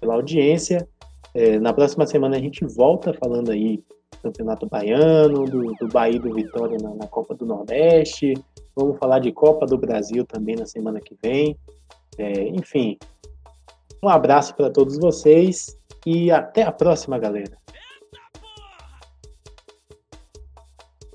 pela audiência. É, na próxima semana a gente volta falando aí Campeonato Baiano, do, do Bahia do Vitória na, na Copa do Nordeste. Vamos falar de Copa do Brasil também na semana que vem. É, enfim, um abraço para todos vocês e até a próxima, galera.